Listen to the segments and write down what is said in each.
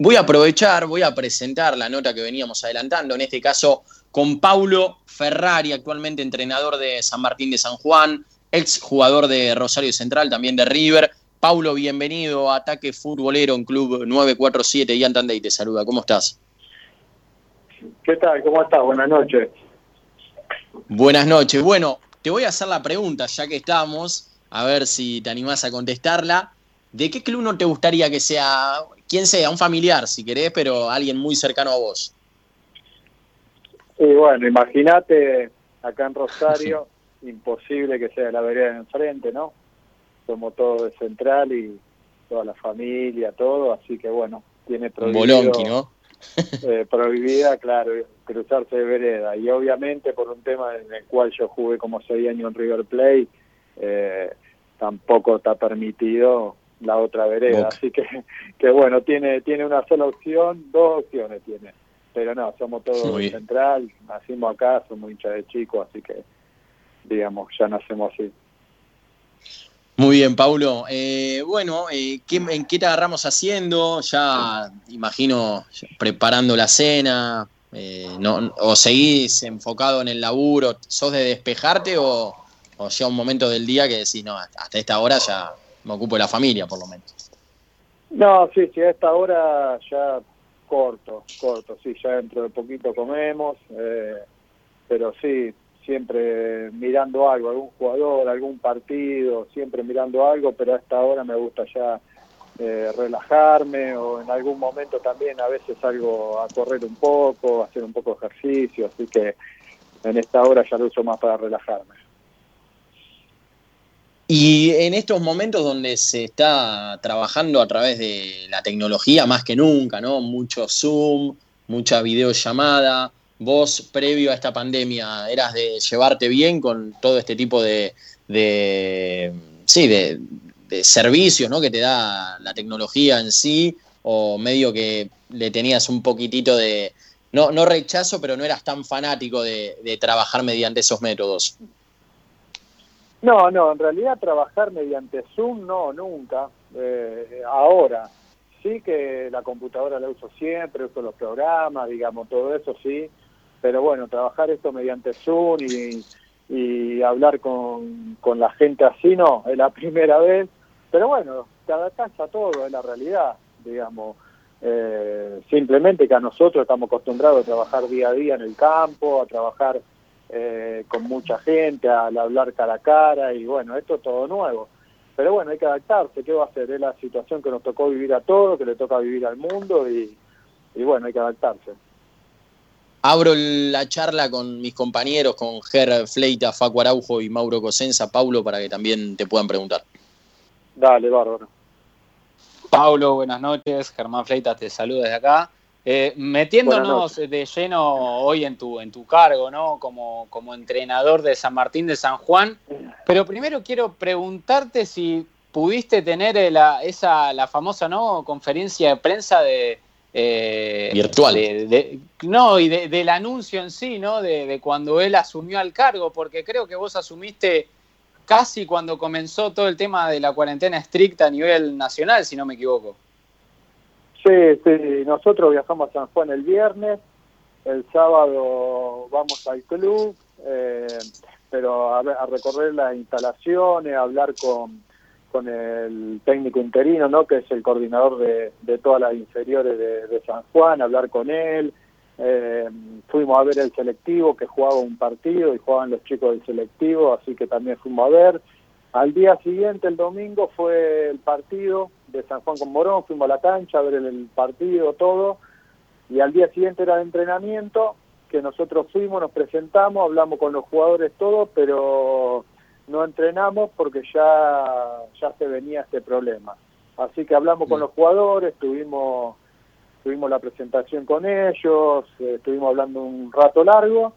Voy a aprovechar, voy a presentar la nota que veníamos adelantando, en este caso con Paulo Ferrari, actualmente entrenador de San Martín de San Juan, ex jugador de Rosario Central, también de River. Paulo, bienvenido a Ataque Futbolero en Club 947 y Antandey te saluda. ¿Cómo estás? ¿Qué tal? ¿Cómo estás? Buenas noches. Buenas noches. Bueno, te voy a hacer la pregunta, ya que estamos, a ver si te animás a contestarla. ¿De qué club no te gustaría que sea, quien sea, un familiar, si querés, pero alguien muy cercano a vos? Y bueno, imagínate acá en Rosario, imposible que sea la vereda de enfrente, ¿no? Somos todos de central y toda la familia, todo, así que bueno, tiene prohibido, Bolonqui, ¿no? eh, prohibida, claro, cruzarse de vereda. Y obviamente por un tema en el cual yo jugué como seis años en River Plate, eh, tampoco está permitido la otra vereda. Boca. Así que, que bueno, tiene, tiene una sola opción, dos opciones tiene. Pero no, somos todos bien. central, nacimos acá, somos hinchas de chicos, así que, digamos, ya nacemos así. Muy bien, Paulo. Eh, bueno, eh, ¿qué- ¿en qué te agarramos haciendo? Ya, imagino, preparando la cena, eh, no, ¿o seguís enfocado en el laburo? ¿Sos de despejarte o, o llega un momento del día que decís, no, hasta esta hora ya me ocupo de la familia, por lo menos? No, sí, sí, a esta hora ya corto, corto, sí, ya dentro de poquito comemos, eh, pero sí, siempre mirando algo, algún jugador, algún partido, siempre mirando algo, pero a esta hora me gusta ya eh, relajarme o en algún momento también a veces salgo a correr un poco, hacer un poco de ejercicio, así que en esta hora ya lo uso más para relajarme. Y en estos momentos donde se está trabajando a través de la tecnología más que nunca, ¿no? Mucho Zoom, mucha videollamada. Vos, previo a esta pandemia, eras de llevarte bien con todo este tipo de, sí, de, de servicios, ¿no? Que te da la tecnología en sí, o medio que le tenías un poquitito de, no, no rechazo, pero no eras tan fanático de, de trabajar mediante esos métodos. No, no, en realidad trabajar mediante Zoom no, nunca. Eh, ahora, sí que la computadora la uso siempre, uso los programas, digamos, todo eso sí, pero bueno, trabajar esto mediante Zoom y, hablar con, con la gente así no, es la primera vez, pero bueno, te adaptás a todo, es la realidad, digamos. Eh, simplemente que a nosotros estamos acostumbrados a trabajar día a día en el campo, a trabajar eh, con mucha gente, al hablar cara a cara, y bueno, esto es todo nuevo. Pero bueno, hay que adaptarse, ¿qué va a hacer? Es la situación que nos tocó vivir a todos, que le toca vivir al mundo, y, y bueno, hay que adaptarse. Abro la charla con mis compañeros, con Ger Fleita, Facu Araujo y Mauro Cosenza, Paulo, para que también te puedan preguntar. Dale, bárbaro. Paulo, buenas noches. Germán Fleitas te saluda desde acá. Eh, metiéndonos de lleno hoy en tu, en tu cargo, ¿no? Como, como entrenador de San Martín de San Juan. Pero primero quiero preguntarte si pudiste tener eh, la, esa, la famosa ¿no? conferencia de prensa de. eh, Virtual. de- de- no, y de- del anuncio en sí, ¿no? De, de cuando él asumió al cargo, porque creo que vos asumiste casi cuando comenzó todo el tema de la cuarentena estricta a nivel nacional, si no me equivoco. Sí, sí, nosotros viajamos a San Juan el viernes, el sábado vamos al club, eh, pero a, a recorrer las instalaciones, a hablar con, con el técnico interino, ¿no? que es el coordinador de, de todas las inferiores de, de San Juan, hablar con él. Eh, fuimos a ver el selectivo que jugaba un partido y jugaban los chicos del selectivo, así que también fuimos a ver. Al día siguiente, el domingo, fue el partido de San Juan con Morón, fuimos a la cancha a ver el, el partido, todo, y al día siguiente era de entrenamiento, que nosotros fuimos, nos presentamos, hablamos con los jugadores, todo, pero no entrenamos porque ya, ya se venía este problema. Así que hablamos con los jugadores, tuvimos, tuvimos la presentación con ellos, eh, estuvimos hablando un rato largo,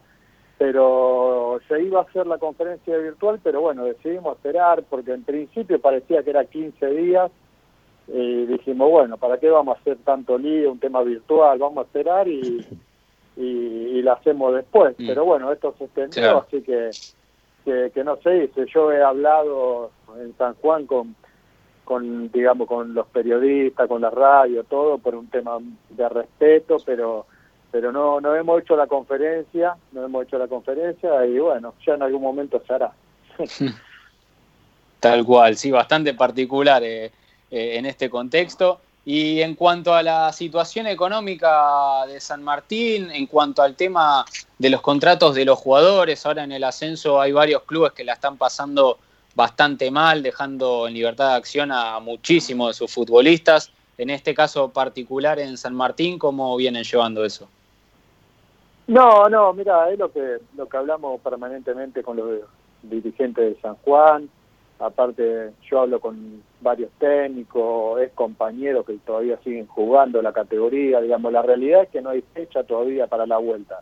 pero se iba a hacer la conferencia virtual, pero bueno, decidimos esperar porque en principio parecía que era 15 días y dijimos, bueno, ¿para qué vamos a hacer tanto lío, un tema virtual? Vamos a esperar y, y, y la hacemos después. Mm. Pero bueno, esto se extendió, Claro. así que, que, que no se hizo. Yo he hablado en San Juan con, con digamos con los periodistas, con la radio, todo por un tema de respeto, pero pero no no hemos hecho la conferencia, no hemos hecho la conferencia y bueno, ya en algún momento se hará. Tal cual, sí, bastante particular eh, eh, en este contexto. Y en cuanto a la situación económica de San Martín, en cuanto al tema de los contratos de los jugadores, ahora en el ascenso hay varios clubes que la están pasando bastante mal, dejando en libertad de acción a muchísimos de sus futbolistas. En este caso particular en San Martín, ¿cómo vienen llevando eso? No, no, mira, es lo que lo que hablamos permanentemente con los dirigentes de San Juan. Aparte, yo hablo con varios técnicos, es compañeros que todavía siguen jugando la categoría. Digamos, la realidad es que no hay fecha todavía para la vuelta.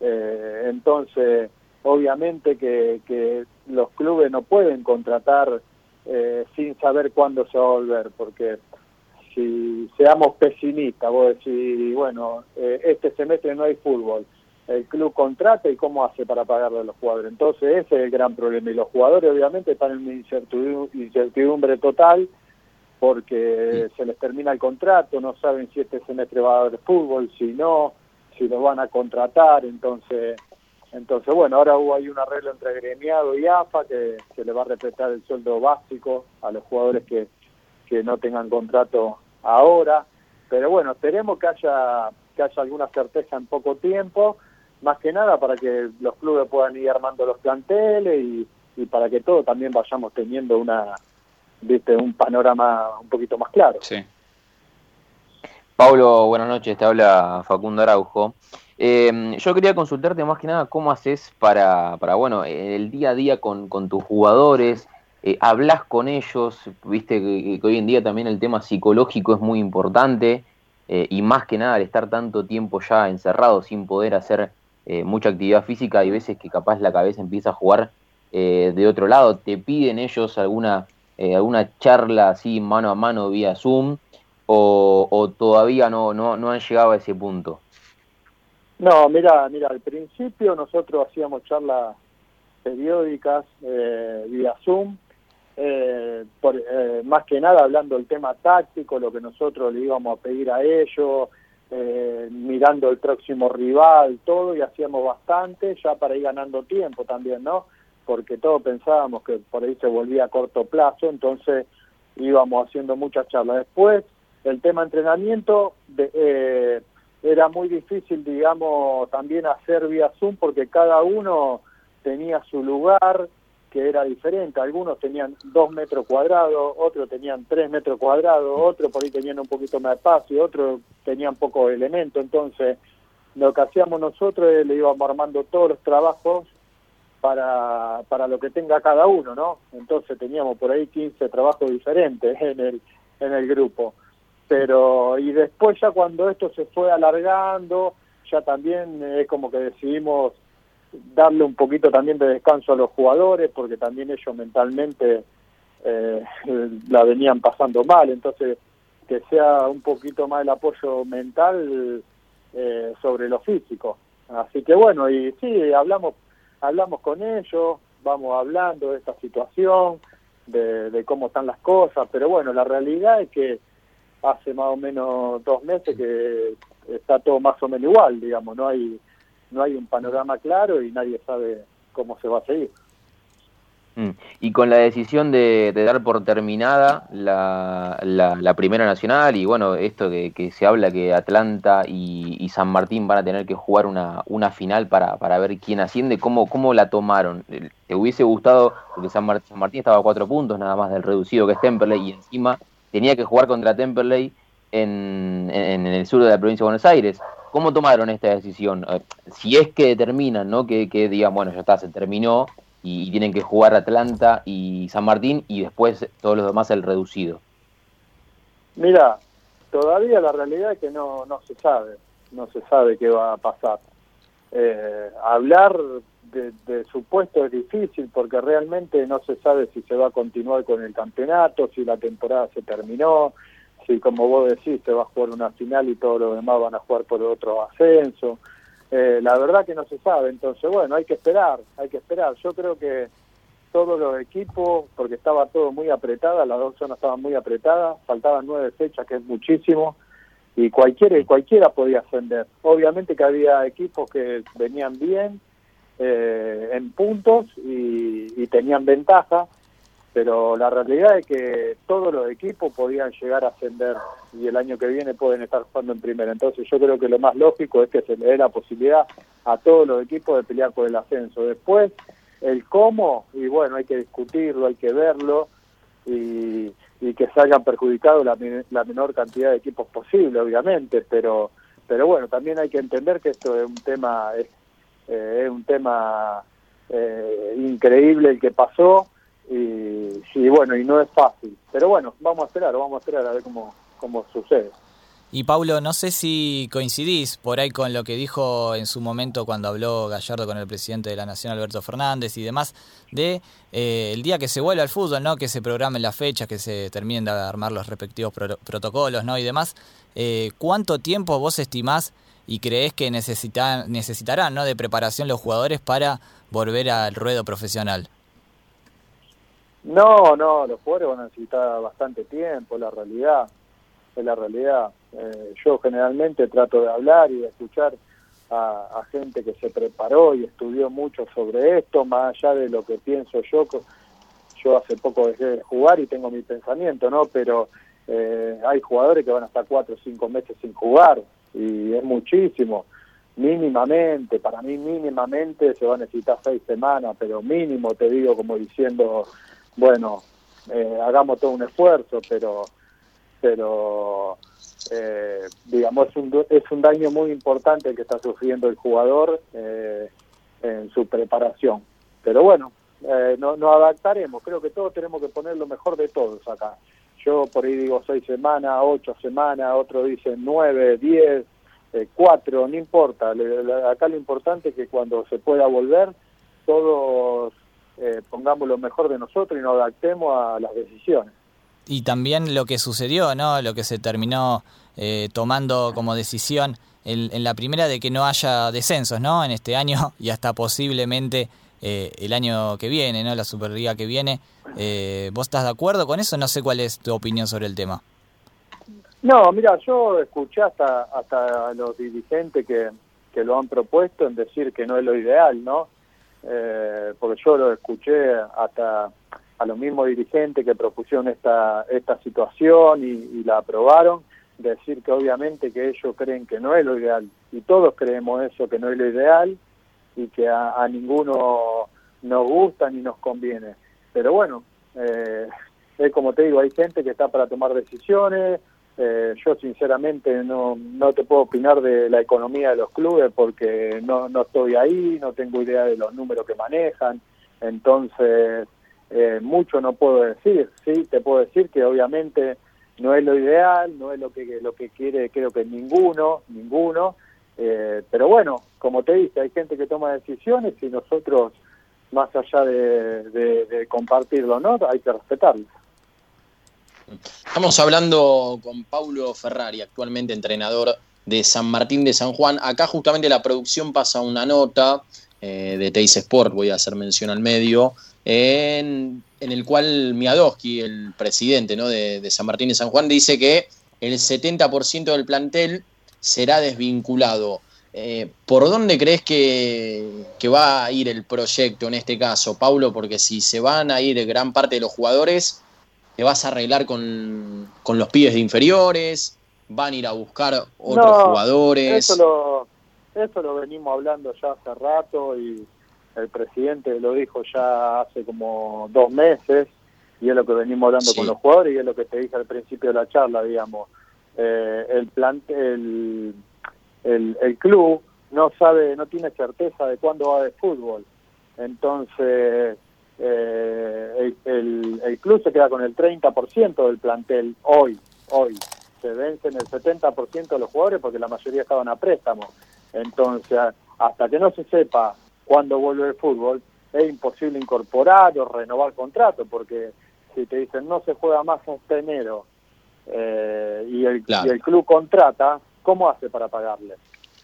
Eh, entonces, obviamente que, los clubes no pueden contratar eh, sin saber cuándo se va a volver, porque si seamos pesimistas, vos decís, bueno, eh, este semestre no hay fútbol, el club contrata y cómo hace para pagarle a los jugadores. Entonces ese es el gran problema y los jugadores obviamente están en una incertidumbre total porque se les termina el contrato, no saben si este semestre va a haber fútbol, si no, si los van a contratar, entonces entonces, bueno, ahora hubo ahí un arreglo entre gremiado y AFA que se le va a respetar el sueldo básico a los jugadores que, que no tengan contrato ahora. Pero bueno, esperemos que haya, que haya alguna certeza en poco tiempo, más que nada para que los clubes puedan ir armando los planteles y, para que todos también vayamos teniendo una, viste, un panorama un poquito más claro. Sí. Pablo, buenas noches, te habla Facundo Araujo. Eh, yo quería consultarte más que nada cómo haces para, para bueno, el día a día con, con tus jugadores, eh, hablas con ellos, viste que, hoy en día también el tema psicológico es muy importante eh, y más que nada al estar tanto tiempo ya encerrado sin poder hacer eh, mucha actividad física, hay veces que capaz la cabeza empieza a jugar de otro lado, te piden ellos alguna, alguna charla así mano a mano vía Zoom o, o todavía no, no, no han llegado a ese punto. No, mira, mira, al principio nosotros hacíamos charlas periódicas eh, vía Zoom, eh, por, eh, más que nada hablando del tema táctico, lo que nosotros le íbamos a pedir a ellos, eh, mirando el próximo rival, todo, y hacíamos bastante ya para ir ganando tiempo también, ¿no? Porque todos pensábamos que por ahí se volvía a corto plazo, entonces íbamos haciendo muchas charlas. Después, el tema entrenamiento, de, eh, era muy difícil, digamos, también hacer vía Zoom porque cada uno tenía su lugar que era diferente. Algunos tenían dos metros cuadrados, otros tenían tres metros cuadrados, otros por ahí tenían un poquito más de espacio, otros tenían poco elemento. Entonces, lo que hacíamos nosotros es le íbamos armando todos los trabajos para, para lo que tenga cada uno, ¿no? Entonces teníamos por ahí 15 trabajos diferentes en el, en el grupo pero y después ya cuando esto se fue alargando, ya también es como que decidimos darle un poquito también de descanso a los jugadores, porque también ellos mentalmente eh, la venían pasando mal, entonces que sea un poquito más el apoyo mental eh, sobre lo físico. Así que bueno, y sí, hablamos, hablamos con ellos, vamos hablando de esta situación, de, de cómo están las cosas, pero bueno, la realidad es que hace más o menos dos meses que está todo más o menos igual, digamos, no hay no hay un panorama claro y nadie sabe cómo se va a seguir. Mm. Y con la decisión de, dar por terminada la, la, Primera Nacional y bueno, esto que, que se habla que Atlanta y, San Martín van a tener que jugar una, una final para, para ver quién asciende, ¿cómo, ¿cómo la tomaron? ¿Te hubiese gustado? Porque San, San Martín estaba a cuatro puntos nada más del reducido que es Temperley y encima tenía que jugar contra Temperley en, el sur de la provincia de Buenos Aires. ¿Cómo tomaron esta decisión? Eh, si es que determinan, ¿no? Que, que digan, bueno, ya está, se terminó y, tienen que jugar Atlanta y San Martín y después todos los demás el reducido. Mira, todavía la realidad es que no, no se sabe, no se sabe qué va a pasar. Eh, hablar de, supuesto es difícil porque realmente no se sabe si se va a continuar con el campeonato, si la temporada se terminó, si como vos decís se va a jugar una final y todos los demás van a jugar por otro ascenso. Eh, la verdad que no se sabe, entonces bueno, hay que esperar, hay que esperar. Yo creo que todos los equipos, porque estaba todo muy apretada, las dos zonas estaban muy apretadas, faltaban nueve fechas, que es muchísimo, y cualquiera, cualquiera podía ascender. Obviamente que había equipos que venían bien eh, en puntos y, tenían ventaja, pero la realidad es que todos los equipos podían llegar a ascender y el año que viene pueden estar jugando en primera. Entonces yo creo que lo más lógico es que se le dé la posibilidad a todos los equipos de pelear por el ascenso. Después, el cómo, y bueno, hay que discutirlo, hay que verlo, y, que se hayan perjudicado la, menor cantidad de equipos posible, obviamente, pero pero bueno, también hay que entender que esto es un tema es, eh, un tema eh, increíble el que pasó y, y, bueno, y no es fácil. Pero bueno, vamos a esperar, vamos a esperar a ver cómo, cómo sucede. Y Paulo, no sé si coincidís por ahí con lo que dijo en su momento cuando habló Gallardo con el presidente de la Nación, Alberto Fernández, y demás, de eh, el día que se vuelva al fútbol, ¿no? Que se programen las fechas, que se terminen de armar los respectivos protocolos, ¿no? Y demás. Eh, ¿Cuánto tiempo vos estimás y creés que necesitan, necesitarán, ¿no? De preparación los jugadores para volver al ruedo profesional. No, no, los jugadores van a necesitar bastante tiempo, la realidad es la realidad. Eh, yo generalmente trato de hablar y de escuchar a, gente que se preparó y estudió mucho sobre esto, más allá de lo que pienso yo. Yo hace poco dejé de jugar y tengo mi pensamiento, ¿no? Pero eh, hay jugadores que van hasta cuatro o cinco meses sin jugar y es muchísimo. Mínimamente, para mí mínimamente se va a necesitar seis semanas, pero mínimo te digo como diciendo, bueno, eh, hagamos todo un esfuerzo, pero pero eh, digamos es un, es un daño muy importante el que está sufriendo el jugador eh, en su preparación. Pero bueno, eh, no, nos adaptaremos, creo que todos tenemos que poner lo mejor de todos acá. Yo por ahí digo seis semanas, ocho semanas, otro dice nueve, diez, cuatro, no importa. acá lo importante es que cuando se pueda volver, todos pongamos lo mejor de nosotros y nos adaptemos a las decisiones y también lo que sucedió, ¿no? Lo que se terminó eh, tomando como decisión en, la primera de que no haya descensos, ¿no? En este año y hasta posiblemente eh, el año que viene, ¿no? La Superliga que viene. Eh, ¿Vos estás de acuerdo con eso? No sé cuál es tu opinión sobre el tema. No, mira, yo escuché hasta, hasta los dirigentes que, que lo han propuesto en decir que no es lo ideal, ¿no? Porque yo lo escuché hasta a los mismos dirigentes que propusieron esta, esta situación y, la aprobaron, decir que obviamente que ellos creen que no es lo ideal, y todos creemos eso, que no es lo ideal, y que a, ninguno nos gusta ni nos conviene. Pero bueno, eh, es como te digo, hay gente que está para tomar decisiones, eh, yo sinceramente no, no te puedo opinar de la economía de los clubes porque no, no estoy ahí, no tengo idea de los números que manejan, entonces eh, mucho no puedo decir, sí, te puedo decir que obviamente no es lo ideal, no es lo que lo que quiere creo que ninguno, ninguno, eh, pero bueno, como te dije, hay gente que toma decisiones y nosotros, más allá de, compartirlo no, hay que respetarlo. Estamos hablando con Paulo Ferrari, actualmente entrenador de San Martín de San Juan. Acá justamente la producción pasa una nota eh, de Teis Sport, voy a hacer mención al medio, en, el cual Miadowski, el presidente de, San Martín y San Juan, dice que el 70% del plantel será desvinculado. Eh, ¿Por dónde crees que, va a ir el proyecto en este caso, Paulo? Porque si se van a ir gran parte de los jugadores, te vas a arreglar con, los pibes de inferiores, van a ir a buscar otros jugadores. Eso lo, eso lo venimos hablando ya hace rato y el presidente lo dijo ya hace como dos meses y es lo que venimos hablando con los jugadores y es lo que te dije al principio de la charla, digamos. Eh, el, plan, el, el, club no sabe, no tiene certeza de cuándo va de fútbol. Entonces, eh, el, el, club se queda con el 30% del plantel hoy, hoy. Se vencen el 70% de los jugadores porque la mayoría estaban a préstamo. Entonces, hasta que no se sepa cuando vuelve el fútbol, es imposible incorporar o renovar contrato, porque si te dicen no se juega más hasta enero eh, y, el, y el club contrata, ¿cómo hace para pagarle?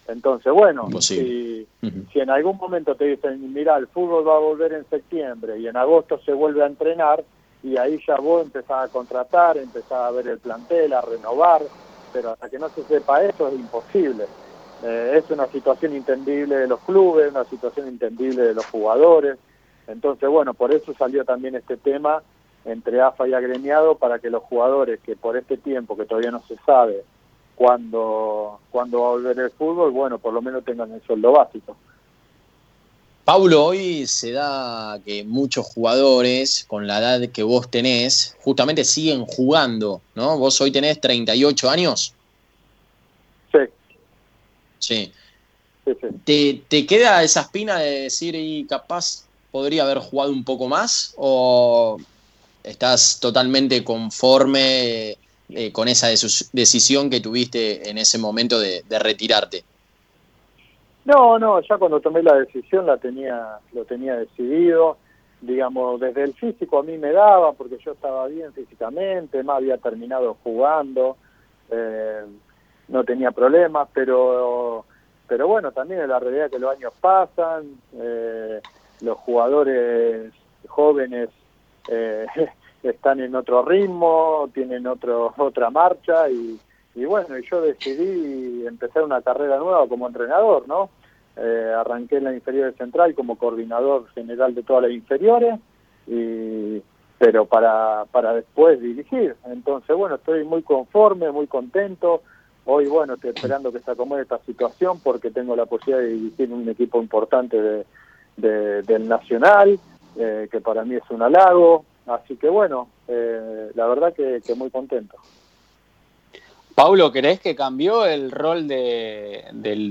Entonces, bueno, si, si en algún momento te dicen, mira, el fútbol va a volver en septiembre y en agosto se vuelve a entrenar, y ahí ya vos empezás a contratar, empezás a ver el plantel, a renovar, pero hasta que no se sepa eso es imposible. Eh, es una situación entendible de los clubes, una situación entendible de los jugadores. Entonces, bueno, por eso salió también este tema entre AFA y agremiado para que los jugadores que por este tiempo que todavía no se sabe cuándo, cuándo va a volver el fútbol, bueno, por lo menos tengan el sueldo básico. Paulo, hoy se da que muchos jugadores con la edad que vos tenés justamente siguen jugando, ¿no? Vos hoy tenés 38 años. Sí. Sí. ¿Te, ¿Te, queda esa espina de decir, y capaz podría haber jugado un poco más? ¿O estás totalmente conforme eh, con esa decisión que tuviste en ese momento de, retirarte? No, no, ya cuando tomé la decisión la tenía, lo tenía decidido. Digamos, desde el físico a mí me daba, porque yo estaba bien físicamente, más había terminado jugando, eh, no tenía problemas, pero, pero bueno, también es la realidad que los años pasan, eh, los jugadores jóvenes eh, están en otro ritmo, tienen otro, otra marcha y, y bueno, yo decidí empezar una carrera nueva como entrenador, ¿no? Eh, arranqué en la inferior central como coordinador general de todas las inferiores, y, pero para, para después dirigir. Entonces, bueno, estoy muy conforme, muy contento. Hoy, bueno, estoy esperando que se acomode esta situación porque tengo la posibilidad de dirigir un equipo importante de, del Nacional, eh, que para mí es un halago. Así que, bueno, eh, la verdad que muy contento. Paulo, ¿crees que cambió el rol de,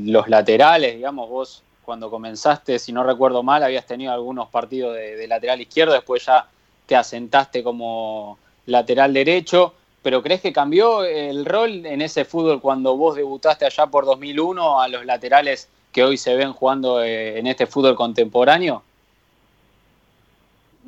los laterales? Digamos, vos cuando comenzaste, si no recuerdo mal, habías tenido algunos partidos de, lateral izquierdo, después ya te asentaste como lateral derecho, pero ¿crees que cambió el rol en ese fútbol cuando vos debutaste allá por 2001 a los laterales que hoy se ven jugando eh, en este fútbol contemporáneo?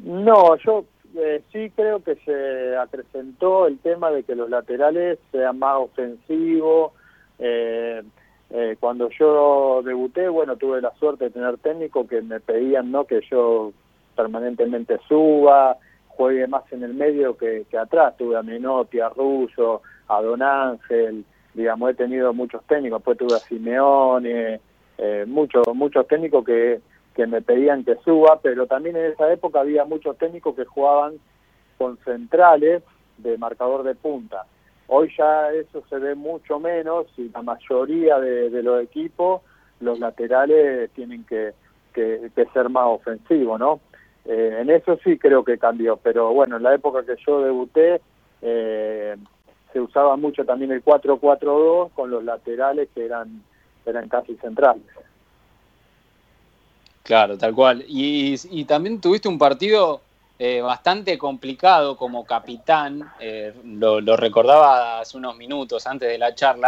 No, yo eh, sí creo que se acrecentó el tema de que los laterales sean más ofensivos. Eh, eh, cuando yo debuté, bueno, tuve la suerte de tener técnicos que me pedían no que yo permanentemente suba, juegue más en el medio que, atrás. Tuve a Menotti, a Russo, a Don Ángel, digamos, he tenido muchos técnicos, después tuve a Simeone, muchos, muchos técnicos que que me pedían que suba, pero también en esa época había muchos técnicos que jugaban con centrales de marcador de punta. Hoy ya eso se ve mucho menos y la mayoría de, los equipos, los laterales tienen que, que, ser más ofensivos, ¿no? Eh, en eso sí creo que cambió, pero bueno, en la época que yo debuté eh, se usaba mucho también el 4-4-2 con los laterales que eran, eran casi centrales. Claro, tal cual. Y, también tuviste un partido eh, bastante complicado como capitán, eh, lo, recordaba hace unos minutos antes de la charla,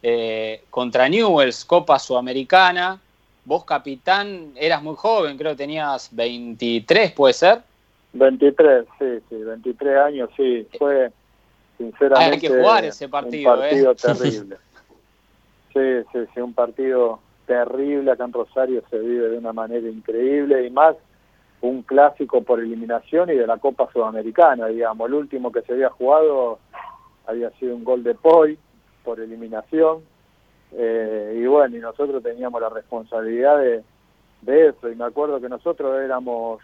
eh, contra Newells, Copa Sudamericana. Vos, capitán, eras muy joven, creo que tenías 23, ¿puede ser? 23, sí, sí, 23 años, sí. Fue, sinceramente, hay que jugar ese partido, un partido terrible. sí, sí, sí, un partido terrible, acá en Rosario se vive de una manera increíble y más un clásico por eliminación y de la Copa Sudamericana, digamos, el último que se había jugado había sido un gol de Poi por eliminación eh, y bueno, y nosotros teníamos la responsabilidad de, de eso y me acuerdo que nosotros éramos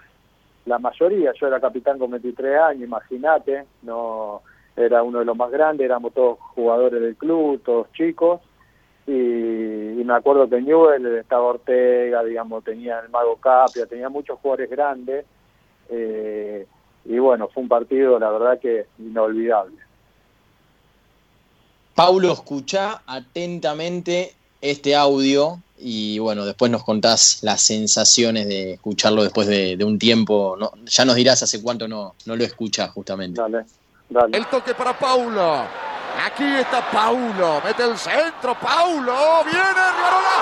la mayoría, yo era capitán con 23 años, imagínate, no era uno de los más grandes, éramos todos jugadores del club, todos chicos y, me acuerdo que Newell estaba Ortega, digamos, tenía el Mago Capia, tenía muchos jugadores grandes, eh, y bueno, fue un partido, la verdad que inolvidable. Paulo, escucha atentamente este audio y bueno, después nos contás las sensaciones de escucharlo después de, un tiempo. ¿no? Ya nos dirás hace cuánto no, no lo escuchas justamente. Dale, dale. El toque para Paulo. Aquí está Paulo, mete el centro, Paulo, viene Rivarola.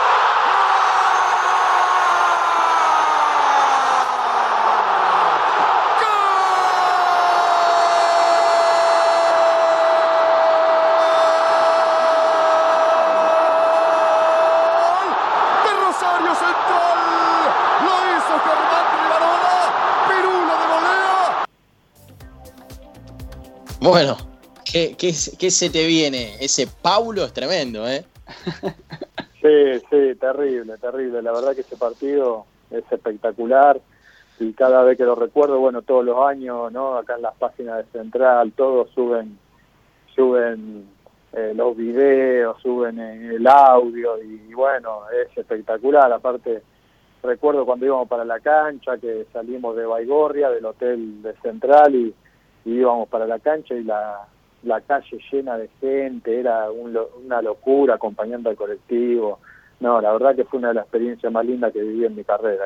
Gol de Rosario Central, lo hizo Germán Rivarola, Perú de devolea. Bueno. ¿Qué, qué, se te viene? Ese Paulo es tremendo, ¿eh? Sí, sí, terrible, terrible. La verdad que ese partido es espectacular y cada vez que lo recuerdo, bueno, todos los años, ¿no? Acá en las páginas de Central, todos suben, suben eh, los videos, suben el audio y, bueno, es espectacular. Aparte, recuerdo cuando íbamos para la cancha, que salimos de Baigorria, del hotel de Central y, íbamos para la cancha y la, la calle llena de gente, era una locura acompañando al colectivo. No, la verdad que fue una de las experiencias más lindas que viví en mi carrera.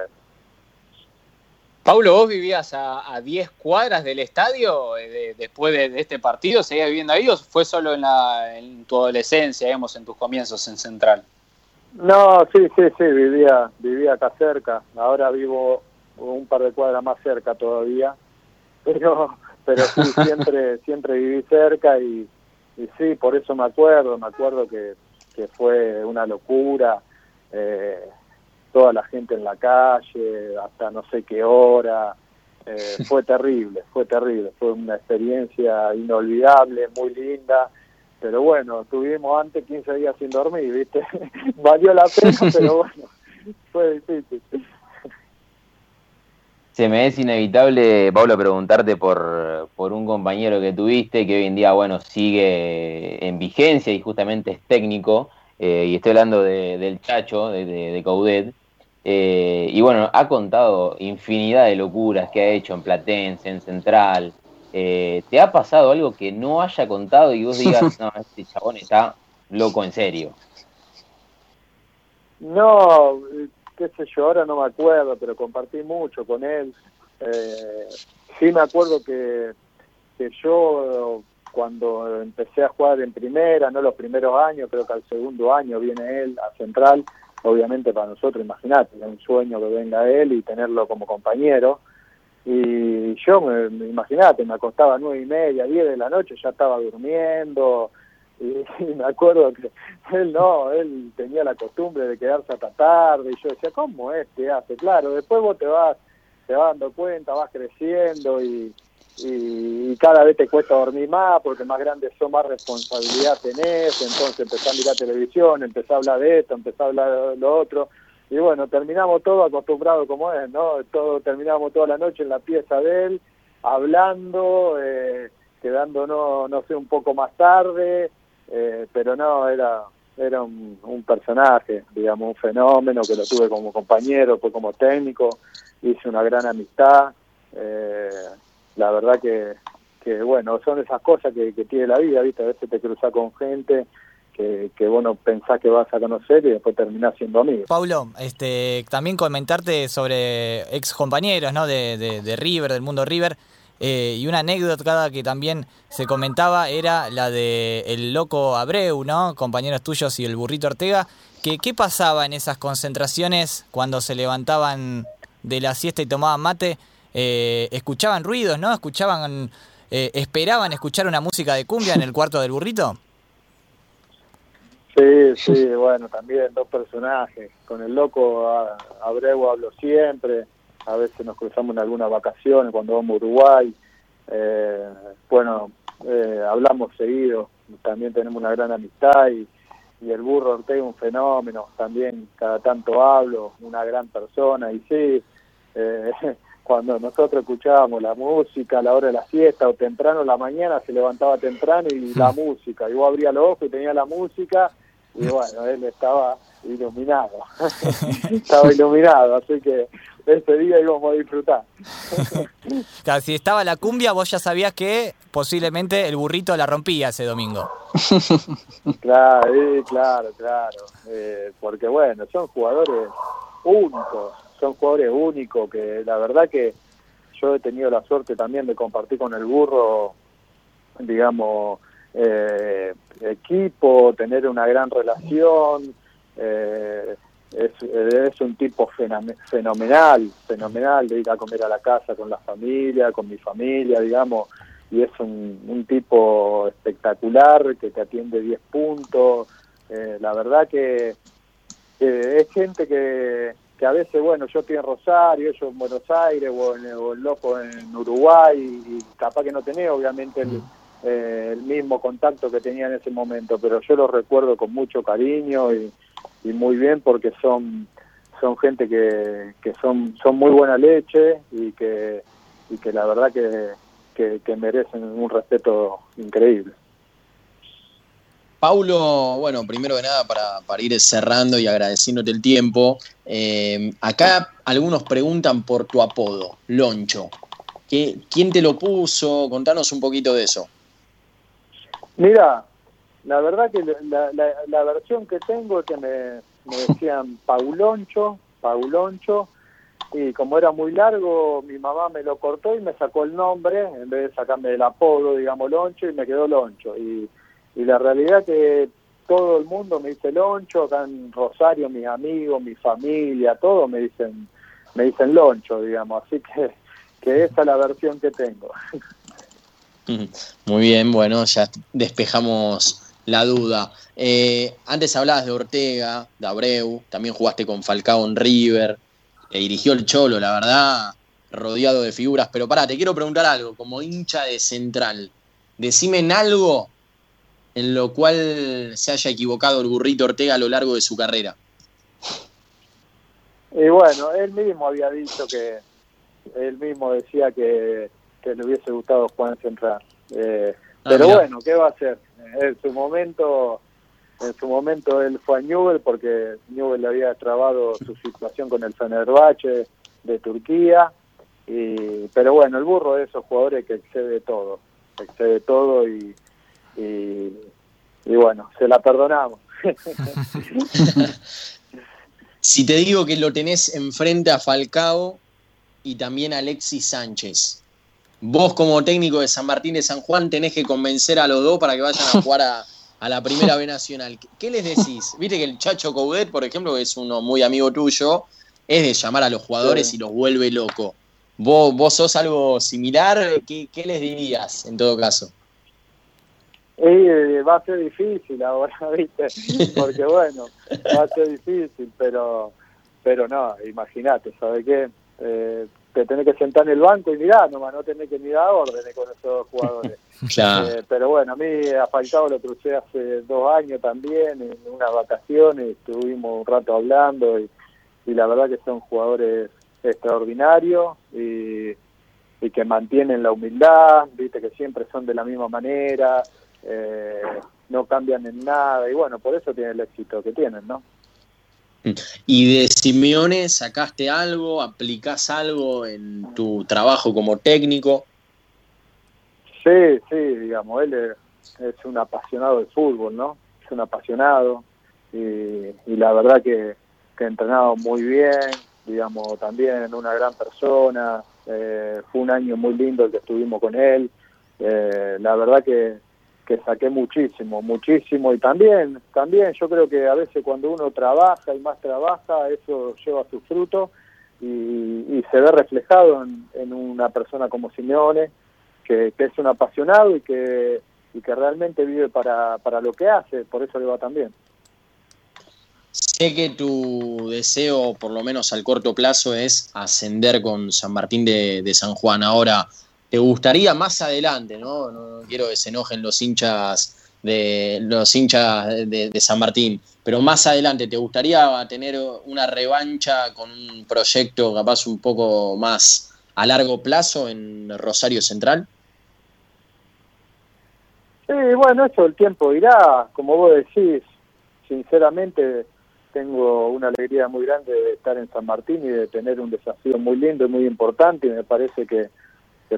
Paulo, ¿vos vivías a, 10 cuadras del estadio eh, después de, este partido? ¿Seguías viviendo ahí o fue solo en, la, en tu adolescencia, digamos, en tus comienzos en Central? No, sí, sí, sí, vivía, vivía acá cerca. Ahora vivo un par de cuadras más cerca todavía, pero, pero sí, siempre, siempre viví cerca y, y sí, por eso me acuerdo, me acuerdo que, que fue una locura. Eh, toda la gente en la calle, hasta no sé qué hora. Eh, fue terrible, fue terrible, fue una experiencia inolvidable, muy linda. Pero bueno, estuvimos antes 15 días sin dormir, ¿viste? Valió la pena, pero bueno, fue difícil. Se me es inevitable, Pablo, preguntarte por, por un compañero que tuviste que hoy en día, bueno, sigue en vigencia y justamente es técnico, eh, y estoy hablando del Chacho, de, de, de Coudet, eh, y bueno, ha contado infinidad de locuras que ha hecho en Platense, en Central. Eh, ¿Te ha pasado algo que no haya contado y vos digas, no, este chabón está loco en serio? No, qué sé yo, ahora no me acuerdo, pero compartí mucho con él. Eh, sí me acuerdo que, que yo cuando empecé a jugar en primera, no los primeros años, creo que al segundo año viene él a Central, obviamente para nosotros, imagínate, es un sueño que venga él y tenerlo como compañero. Y yo, imagínate, me acostaba a nueve y media, diez de la noche, ya estaba durmiendo. Y, me acuerdo que él no, él tenía la costumbre de quedarse hasta tarde. Y yo decía, ¿cómo este hace? Claro, después vos te vas, te vas dando cuenta, vas creciendo y, y, cada vez te cuesta dormir más porque más grande son, más responsabilidad tenés, entonces empezás a mirar televisión, empezás a hablar de esto, empezás a hablar de lo otro, y bueno, terminamos todo acostumbrado como es, ¿no? Todo, terminamos toda la noche en la pieza de él, hablando, eh, quedándonos, no sé, un poco más tarde, eh, pero no, era era un, un, personaje, digamos, un fenómeno que lo tuve como compañero, fue como técnico, hice una gran amistad, eh, la verdad que, que bueno, son esas cosas que, tiene la vida, ¿viste? A veces te cruzas con gente que, que bueno, pensás que vas a conocer y después terminás siendo amigo. Paulo, este, también comentarte sobre ex compañeros, ¿no? De, de, River, del mundo River. Eh, y una anécdota que también se comentaba era la de el loco Abreu, ¿no? Compañeros tuyos y el burrito Ortega. Que, ¿Qué pasaba en esas concentraciones cuando se levantaban de la siesta y tomaban mate? eh, escuchaban ruidos, ¿no? Escuchaban, eh, esperaban escuchar una música de cumbia en el cuarto del burrito. Sí, sí, bueno, también dos personajes. Con el loco Abreu hablo siempre, a veces nos cruzamos en algunas vacaciones cuando vamos a Uruguay. Eh, bueno, eh, hablamos seguido, también tenemos una gran amistad y, y el burro Ortega un fenómeno, también cada tanto hablo, una gran persona y sí, eh, cuando nosotros escuchábamos la música a la hora de la siesta o temprano la mañana, se levantaba temprano y la música. Y vos abría los ojos y tenía la música y bueno, él estaba iluminado. estaba iluminado, así que ese día íbamos a disfrutar. claro, si estaba la cumbia, vos ya sabías que posiblemente el burrito la rompía ese domingo. claro, claro, claro. Eh, porque bueno, son jugadores únicos son jugadores únicos que la verdad que yo he tenido la suerte también de compartir con el burro, digamos, eh, equipo, tener una gran relación. Eh, es, un tipo fenomenal, fenomenal de ir a comer a la casa con la familia, con mi familia, digamos, y es un, tipo espectacular que te atiende 10 puntos. Eh, la verdad que es gente que, que a veces, bueno, yo estoy en Rosario, yo en Buenos Aires o en, Loco en Uruguay y, capaz que no tenés obviamente eh, el mismo contacto que tenía en ese momento, pero yo los recuerdo con mucho cariño y, muy bien porque son son gente que, que son son muy buena leche y que y que la verdad que, que, merecen un respeto increíble. Paulo, bueno, primero que nada, para, para ir cerrando y agradeciéndote el tiempo, eh, acá algunos preguntan por tu apodo, Loncho. ¿Qué, ¿Quién te lo puso? Contanos un poquito de eso. Mira, la verdad que la, la, versión que tengo es que me, me decían Pauloncho, Pauloncho, y como era muy largo, mi mamá me lo cortó y me sacó el nombre, en vez de sacarme el apodo, digamos, Loncho, y me quedó Loncho. Y, y la realidad que todo el mundo me dice Loncho, acá en Rosario, mis amigos, mi familia, todos me dicen, me dicen Loncho, digamos, así que, que esa es la versión que tengo. Muy bien, bueno, ya despejamos la duda. Eh, antes hablabas de Ortega, de Abreu, también jugaste con Falcao en River, dirigió el Cholo, la verdad, rodeado de figuras. Pero pará, te quiero preguntar algo, como hincha de Central. Decime en algo en lo cual se haya equivocado el burrito Ortega a lo largo de su carrera. Y bueno, él mismo había dicho que, él mismo decía que, le hubiese gustado jugar en Central. Eh, ah, pero bueno, ¿qué va a hacer? En su momento en su momento él fue a Newell porque Newell le había trabado su situación con el Fenerbahce de Turquía. Y, pero bueno, el burro de esos jugadores que excede todo, excede todo y, y, bueno, se la perdonamos. si te digo que lo tenés enfrente a Falcao y también a Alexis Sánchez, vos como técnico de San Martín de San Juan tenés que convencer a los dos para que vayan a jugar a, a la primera B Nacional. ¿Qué les decís? Viste que el Chacho Coudet, por ejemplo, que es uno muy amigo tuyo, es de llamar a los jugadores y los vuelve loco. ¿Vos, ¿Vos sos algo similar? ¿Qué, les dirías en todo caso? Eh, va a ser difícil ahora, ¿viste? Porque bueno, va a ser difícil, pero pero no, imagínate, ¿sabe qué? Eh, te tenés que sentar en el banco y mirar nomás, no tenés que mirar órdenes con esos jugadores. Eh, pero bueno, a mí a Falcao lo crucé hace dos años también, en unas vacaciones, estuvimos un rato hablando y, la verdad que son jugadores extraordinarios y, que mantienen la humildad, viste que siempre son de la misma manera, eh, no cambian en nada y bueno, por eso tienen el éxito que tienen, ¿no? ¿Y de Simeone sacaste algo, aplicás algo en tu trabajo como técnico? Sí, sí, digamos, él es, un apasionado del fútbol, ¿no? Es un apasionado y, la verdad que, que entrenado muy bien, digamos, también una gran persona. Eh, fue un año muy lindo el que estuvimos con él. Eh, la verdad que, que saqué muchísimo, muchísimo y también, también yo creo que a veces cuando uno trabaja y más trabaja, eso lleva su fruto y, se ve reflejado en, una persona como Simeone, que, es un apasionado y que, y que realmente vive para, lo que hace, por eso le va tan bien. Sé que tu deseo, por lo menos al corto plazo, es ascender con San Martín de, San Juan. Ahora, ¿te gustaría más adelante, no? no? quiero que se enojen los hinchas de los hinchas de, de, San Martín, pero más adelante, ¿te gustaría tener una revancha con un proyecto capaz un poco más a largo plazo en Rosario Central? Sí, bueno, eso el tiempo irá, como vos decís, sinceramente tengo una alegría muy grande de estar en San Martín y de tener un desafío muy lindo y muy importante y me parece que,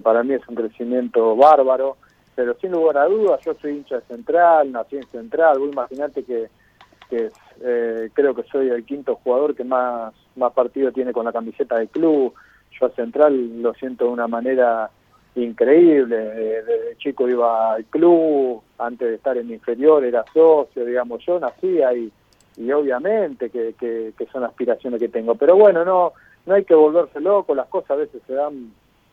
para mí es un crecimiento bárbaro, pero sin lugar a dudas yo soy hincha de Central, nací en Central, vos imaginate que, que eh, creo que soy el quinto jugador que más, más partido tiene con la camiseta del club, yo a Central lo siento de una manera increíble. Desde chico iba al club, antes de estar en inferior era socio, digamos, yo nací ahí y obviamente que, que, son aspiraciones que tengo. Pero bueno, no, no hay que volverse loco, las cosas a veces se dan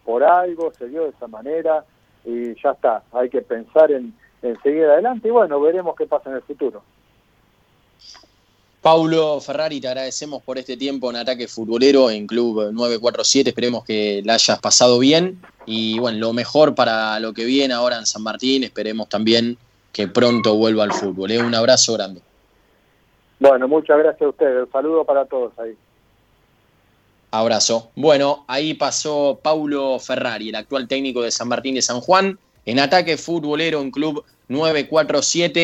por algo, se dio de esa manera y ya está, hay que pensar en, en seguir adelante y bueno, veremos qué pasa en el futuro. Paulo Ferrari, te agradecemos por este tiempo en Ataque Futbolero en Club 947. Esperemos que la hayas pasado bien. Y bueno, lo mejor para lo que viene ahora en San Martín. Esperemos también que pronto vuelva al fútbol. ¿eh? Un abrazo grande. Bueno, muchas gracias a ustedes. Un saludo para todos ahí. Abrazo. Bueno, ahí pasó Paulo Ferrari, el actual técnico de San Martín de San Juan, en ataque futbolero en Club 947.